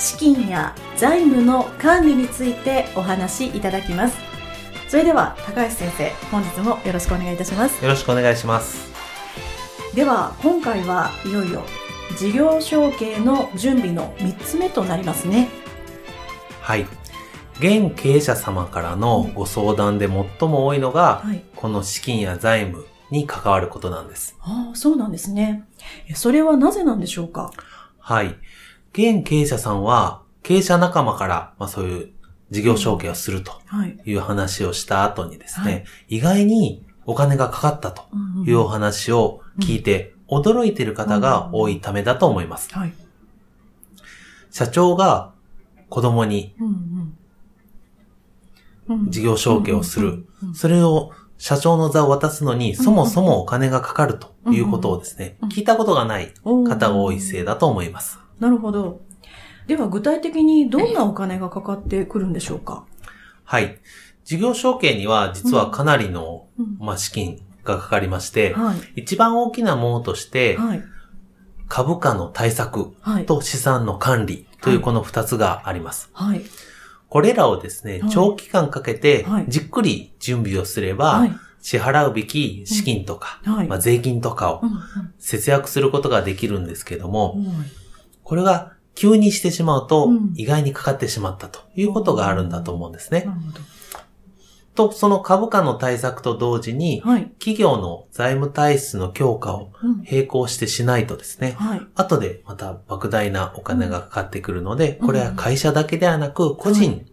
資金や財務の管理についてお話しいただきます。それでは高橋先生本日もよろしくお願いいたします。よろしくお願いします。では今回はいよいよ事業承継の準備の3つ目となりますね。はい。現経営者様からのご相談で最も多いのが、はい、この資金や財務に関わることなんです。ああ、そうなんですね。それはなぜなんでしょうか？はい。現経営者さんは、経営者仲間から、まあそういう事業承継をするとい。う話をした後にですね、はい、意外にお金がかかったというお話を聞いて、驚いている方が多いためだと思います。はい、社長が子供に事業承継をする。それを社長の座を渡すのに、そもそもお金がかかるということをですね、聞いたことがない方が多いせいだと思います。なるほど。では具体的にどんなお金がかかってくるんでしょうか？はい。事業承継には実はかなりの、まあ、資金がかかりまして、はい、一番大きなものとして、はい、株価の対策と資産の管理というこの二つがあります。はい、これらをですね、長期間かけてじっくり準備をすれば、支払うべき資金とか、まあ、税金とかを節約することができるんですけども、これが急にしてしまうと、意外にかかってしまったということがあるんだと思うんですね。と、その株価の対策と同時に、はい、企業の財務体質の強化を並行してしないとですね、うんはい、後でまた莫大なお金がかかってくるので、これは会社だけではなく、個人、はい、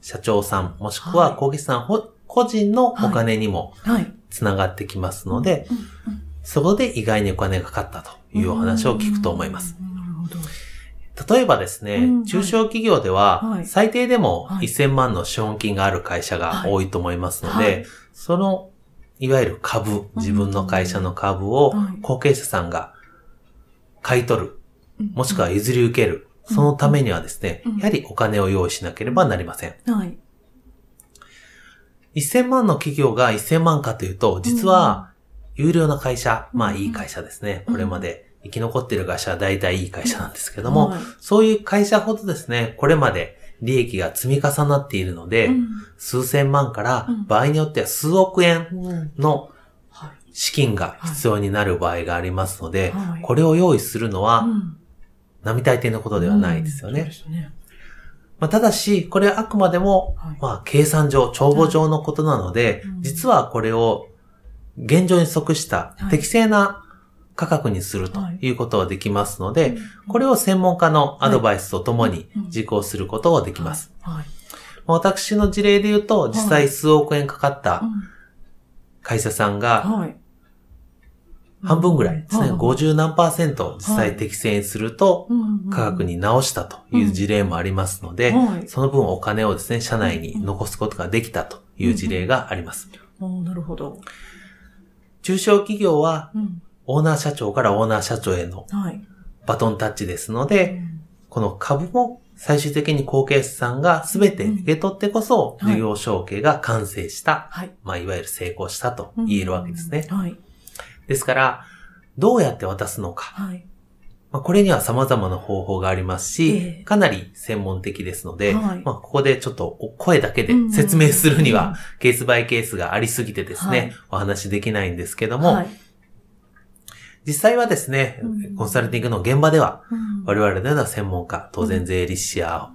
社長さん、もしくは小木さん、個人のお金にもつながってきますので、そこで意外にお金がかかったというお話を聞くと思います。例えばですね、うん中小企業では、最低でも1000万の資本金がある会社が多いと思いますので、その、いわゆる株、自分の会社の株を後継者さんが買い取る、もしくは譲り受ける、そのためにはですね、やはりお金を用意しなければなりません。はい、1000万の企業が1000万かというと、実は、有料な会社、まあいい会社ですね。これまで生き残っている会社は大体いい会社なんですけども、はい、そういう会社ほどですね、これまで利益が積み重なっているので、うん、数千万から場合によっては数億円の資金が必要になる場合がありますので、はい、これを用意するのは、並大抵のことではないですよね。まあ、ただし、これはあくまでも、まあ、計算上、帳簿上のことなので、実はこれを現状に即した適正な価格にするとい。うことができますので、これを専門家のアドバイスとともに実行することができます。私の事例で言うと、実際数億円かかった会社さんが、半分ぐらいですね、50何パーセント実際適正にすると価格に直したという事例もありますので、その分お金をですね、社内に残すことができたという事例があります。なるほど。中小企業は、オーナー社長からオーナー社長へのバトンタッチですので、はいこの株も最終的に後継者さんが全て受け取ってこそ、事業承継が完成した、はい、まあ、いわゆる成功したと言えるわけですね。はい、ですから、どうやって渡すのか。はい。まあ、これには様々な方法がありますし、えー、かなり専門的ですので、はい、まあ、ここでちょっと声だけで説明するには、ケースバイケースがありすぎてですね、はい、お話できないんですけども、はい実際はですね、コンサルティングの現場では、我々のような専門家、当然税理士や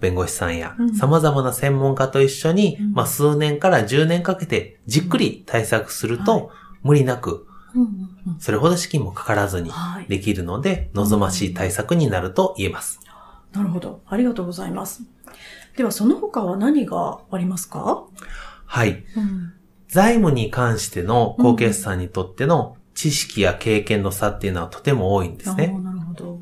弁護士さんや様々な専門家と一緒に、まあ数年から10年かけてじっくり対策すると、無理なく、それほど資金もかからずにできるので、望ましい対策になると言えます。なるほど。ありがとうございます。では、その他は何がありますか？はい、うん。財務に関しての高決算にとっての知識や経験の差っていうのはとても多いんですね。なるほど。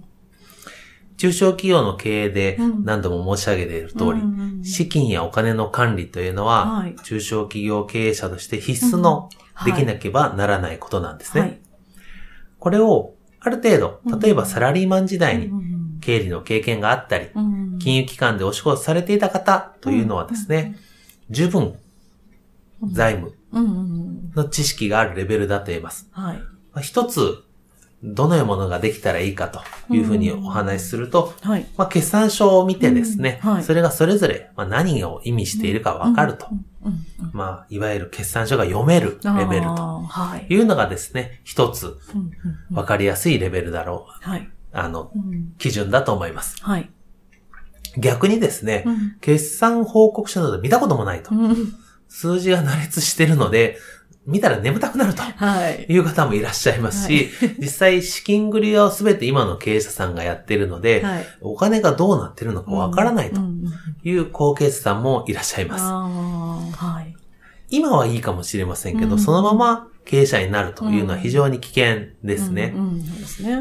中小企業の経営で何度も申し上げている通り、資金やお金の管理というのは、中小企業経営者として必須のできなければならないことなんですね。これをある程度、例えばサラリーマン時代に経理の経験があったり、金融機関でお仕事されていた方というのはですね、十分財務の知識があるレベルだと言えます。一つどのようなものができたらいいかというふうにお話しすると、はい、まあ、決算書を見てですね、はい、それがそれぞれ何を意味しているかわかると。まあ、いわゆる決算書が読めるレベルとい。うのがですね、一つわかりやすいレベルだろう。はい、あの、基準だと思います。はい、逆にですね、決算報告書など見たこともないと。数字が羅列してるので、見たら眠たくなるとい。う方もいらっしゃいますし、はい、実際資金繰りをすべて今の経営者さんがやってるので、はい、お金がどうなってるのかわからないという後継者さんもいらっしゃいます。はい、今はいいかもしれませんけど、うん、そのまま経営者になるというのは非常に危険ですね。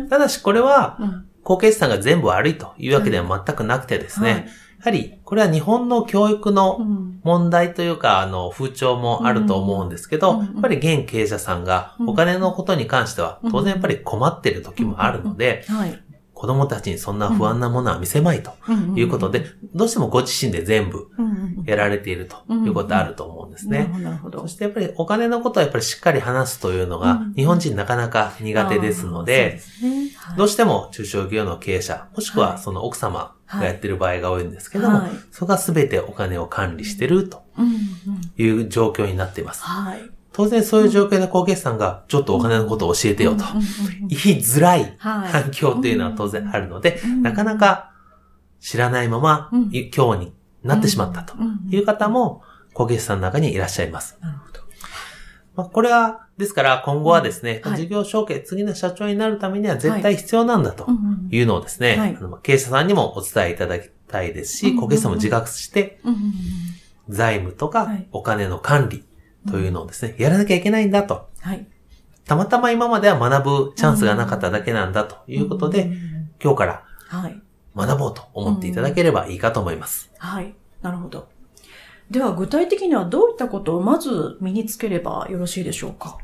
ただしこれは、後継者さんが全部悪いというわけでは全くなくてですね、やはり、これは日本の教育の問題というか、あの、風潮もあると思うんですけど、やっぱり現経営者さんがお金のことに関しては、当然やっぱり困ってる時もあるので、子供たちにそんな不安なものは見せまいということで、どうしてもご自身で全部やられているということあると思うんですね。そしてやっぱりお金のことはやっぱりしっかり話すというのが日本人なかなか苦手ですので、どうしても中小企業の経営者、もしくはその奥様がやってる場合が多いんですけども、そこが全てお金を管理してるという状況になっています。当然そういう状況で高決算がちょっとお金のことを教えてよと。言いづらい環境っていうのは当然あるので、なかなか知らないまま今日になってしまったという方も高決算の中にいらっしゃいます。まあ、これは、ですから今後はですね、事業承継、次の社長になるためには絶対必要なんだというのをですね、経営者さんにもお伝えいただきたいですし、高決算も自覚して、財務とかお金の管理、というのをですね、やらなきゃいけないんだと。はい。たまたま今までは学ぶチャンスがなかっただけなんだということで、今日から学ぼうと思っていただければいいかと思います。はい。なるほど。では具体的にはどういったことをまず身につければよろしいでしょうか？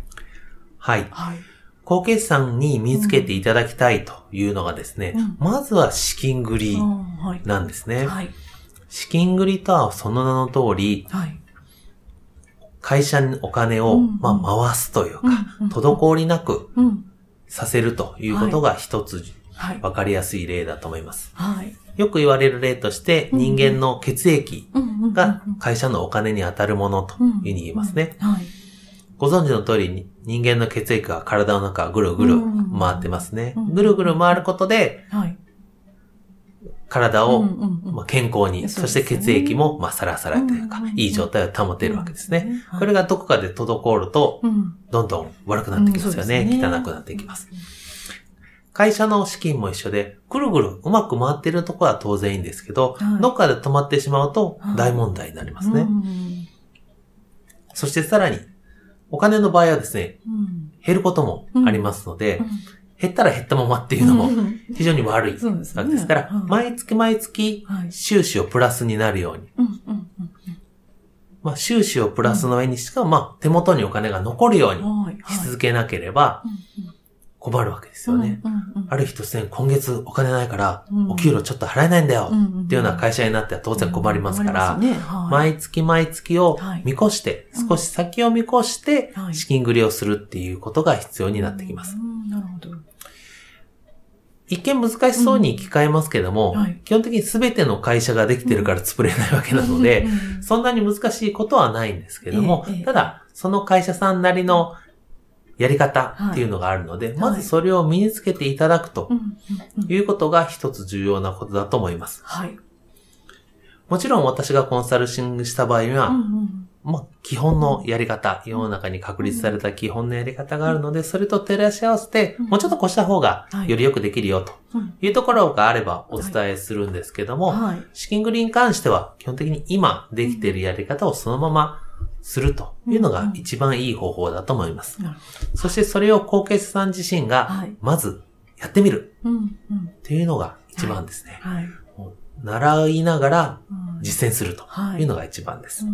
はい。はい。高決算に身につけていただきたいというのがですね、うん、まずは資金繰りなんですね。はい、資金繰りとはその名の通り、はい、会社にお金を、まあ、回すというか、滞りなくさせるということが一つわかりやすい例だと思います。はい、よく言われる例として、人間の血液が会社のお金に当たるものというふうに言いますね。ご存知の通り、人間の血液が体の中ぐるぐる回ってますね。ぐるぐる回ることで、体を、まあ、健康に、そして血液も、まあ、サラサラというか、いい状態を保てるわけですね。これがどこかで滞ると、どんどん悪くなってきますよね。汚くなっていきます。会社の資金も一緒で、ぐるぐるうまく回っているところは当然いいんですけど、どっかで止まってしまうと大問題になりますね。そしてさらに、お金の場合はですね、減ることもありますので、減ったら減ったままっていうのも非常に悪いわけですから、毎月毎月収支をプラスになるように。まあ、収支をプラスの上にしか、まあ、手元にお金が残るようにし続けなければ困るわけですよね。ある日突然今月お金ないから、お給料ちょっと払えないんだよ。っていうような会社になっては当然困りますから、毎月毎月を見越して、少し先を見越して資金繰りをするっていうことが必要になってきます。なるほど。一見難しそうに聞かえますけども、うん。はい、基本的に全ての会社ができてるから潰れないわけなので、そんなに難しいことはないんですけども、ただ、その会社さんなりのやり方っていうのがあるので、はい、まずそれを身につけていただくということが一つ重要なことだと思います。はい。もちろん私がコンサルシングした場合には、うんうん。まあ、基本のやり方、世の中に確立された基本のやり方があるので、それと照らし合わせて、もうちょっとこうした方がよりよくできるよとい。うところがあればお伝えするんですけども、資金繰りに関しては基本的に今できているやり方をそのままするというのが一番いい方法だと思います。そしてそれを後継者さん自身が、まずやってみる。っていうのが一番ですね。習いながら実践するというのが一番です。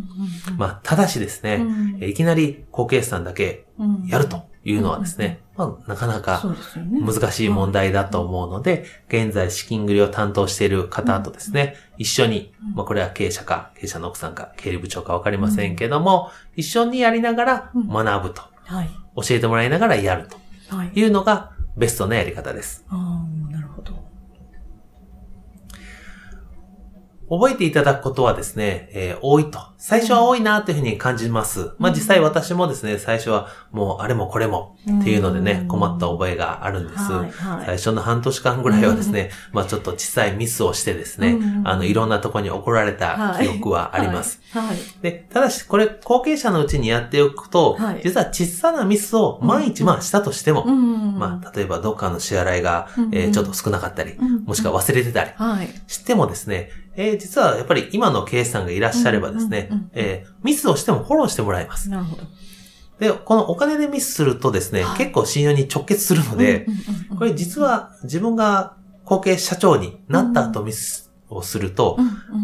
まあ、ただしですね、いきなり後継者さんだけやるというのはですね、まあ、なかなか難しい問題だと思うので、現在資金繰りを担当している方とですね、一緒に、まあこれは経営者か、経営者の奥さんか、経理部長かわかりませんけども、一緒にやりながら学ぶと。教えてもらいながらやると。い。うのがベストなやり方です。なるほど。覚えていただくことはですね、えー、多いと。最初は多いなというふうに感じます。まあ実際私もですね、最初はもうあれもこれもっていうのでね、困った覚えがあるんです。最初の半年間ぐらいはですね、まあちょっと小さいミスをしてですね、あの、いろんなとこに怒られた記憶はあります。で、ただしこれ後継者のうちにやっておくと、実は小さなミスを毎日まあしたとしても、まあ例えばどっかの支払いが、えー、ちょっと少なかったり、もしくは忘れてたりしてもですね、えー、実はやっぱり今の経営さんがいらっしゃればですね、えミスをしてもフォローしてもらいます。なるほど。で、このお金でミスするとですね、はい、結構信用に直結するので、これ実は自分が後継社長になった後ミスをすると、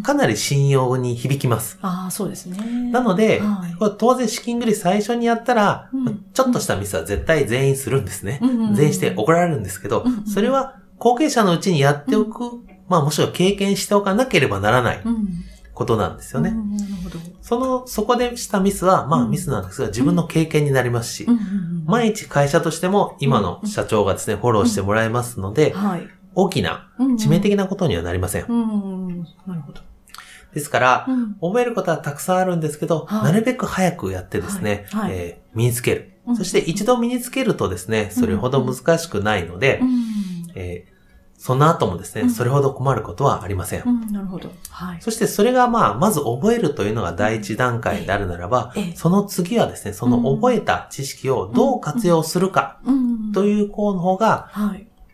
かなり信用に響きます。ああ、そうですね。なので、はい、これ当然資金繰り最初にやったら、うん、ちょっとしたミスは絶対全員するんですね。全員して怒られるんですけど、それは後継者のうちにやっておくまあもしろ経験しておかなければならないことなんですよね。その、そこでしたミスは、まあミスなんですが、自分の経験になりますし、毎日会社としても今の社長がですね、フォローしてもらえますので、大きな、致命的なことにはなりません。なるほど。ですから、覚えることはたくさんあるんですけど、なるべく早くやってですね、え身につける。そして一度身につけるとですね、それほど難しくないので、えその後もですね、うん、それほど困ることはありません。うん、なるほど。はい。そしてそれがまあ、まず覚えるというのが第一段階であるならば、その次はですね、その覚えた知識をどう活用するか、という項の方が、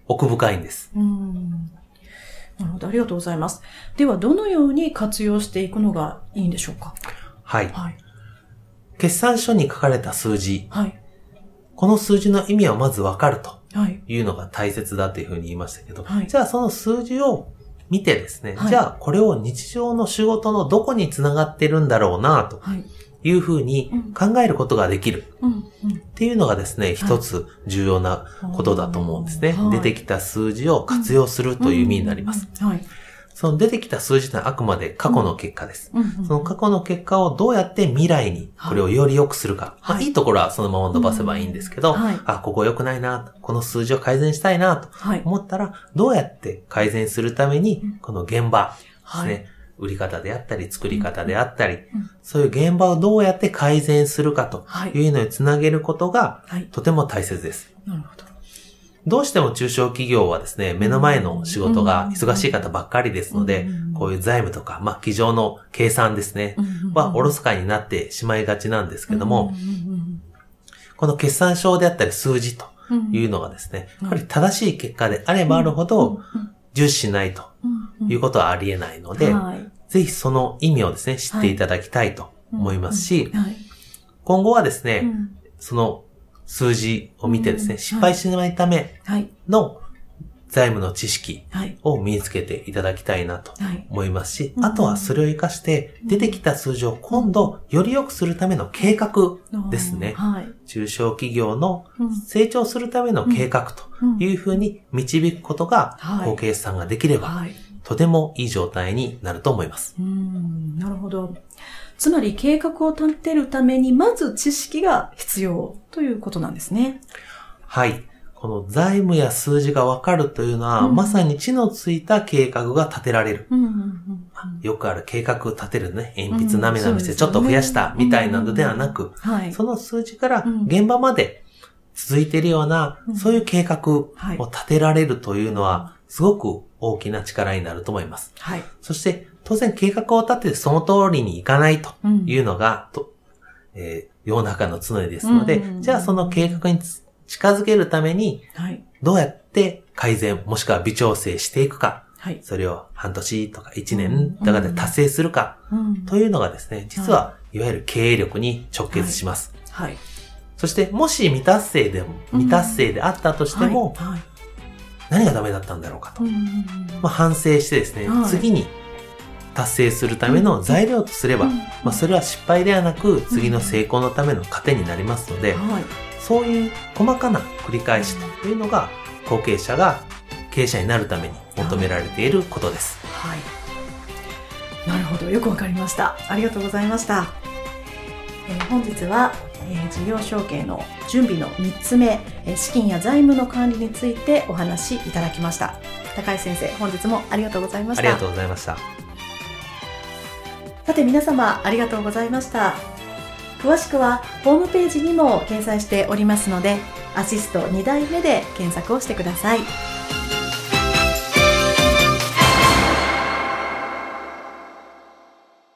奥深いんです。なるほど、ありがとうございます。では、どのように活用していくのがいいんでしょうか？はい。はい、決算書に書かれた数字。はい。この数字の意味はまずわかると。い。うのが大切だというふうに言いましたけど、はい、じゃあその数字を見てですね、はい、じゃあこれを日常の仕事のどこにつながってるんだろうな、とい。うふうに考えることができる。っていうのがですね、一つ重要なことだと思うんですね。出てきた数字を活用するという意味になります。その出てきた数字はあくまで過去の結果です。うんうんうん、その過去の結果をどうやって未来にこれをより良くするか。はい、まあ、いいところはそのまま伸ばせばいいんですけど、はい、あ、ここ良くないな、この数字を改善したいなと思ったら、どうやって改善するために、この現場ですね、はい、売り方であったり、作り方であったり、そういう現場をどうやって改善するかとい。うのにつなげることが、とても大切です。なるほど。どうしても中小企業はですね、目の前の仕事が忙しい方ばっかりですので、こういう財務とか、まあ、机上の計算ですね、はおろそかになってしまいがちなんですけども、この決算書であったり数字というのがですね、やっぱり正しい結果であればあるほど、重視しないということはありえないので、ぜひその意味をですね、知っていただきたいと思いますし、今後はですね、その数字を見てですね、うん、失敗しないための財務の知識を身につけていただきたいなと思いますし、はい、あとはそれを活かして出てきた数字を今度より良くするための計画ですね。はい、中小企業の成長するための計画というふうに導くことが後継さんができれば、とてもいい状態になると思います。なるほど。つまり計画を立てるために、まず知識が必要ということなんですね。はい。この財務や数字がわかるというのは、うん、まさに地のついた計画が立てられる。うんうんうん、よくある計画立てるね、鉛筆なめなめしてちょっと増やしたみたいなのではなく、その数字から現場まで続いているような、そういう計画を立てられるというのは、すごく大きな力になると思います。はい。そして、当然計画を立ててその通りにいかないというのが、うん、とえー、世の中の常ですので、じゃあその計画に近づけるために、どうやって改善、もしくは微調整していくか、はい、それを半年とか1年とかで達成するか、というのがですね、実はい。わゆる経営力に直結します。はい。はい、そして、もし未達成でも、未達成であったとしても、はい、何がダメだったんだろうかと。まあ、反省してですね、次に達成するための材料とすれば、まあ、それは失敗ではなく、次の成功のための糧になりますので、そういう細かな繰り返しというのが、後継者が経営者になるために求められていることです。はい。なるほど。よくわかりました。ありがとうございました。えー、本日は、えー、事業承継の準備の3つ目、えー、資金や財務の管理についてお話しいただきました。高橋先生、本日もありがとうございました。ありがとうございました。さて皆様ありがとうございました。詳しくはホームページにも掲載しておりますので、アシスト2代目で検索をしてください。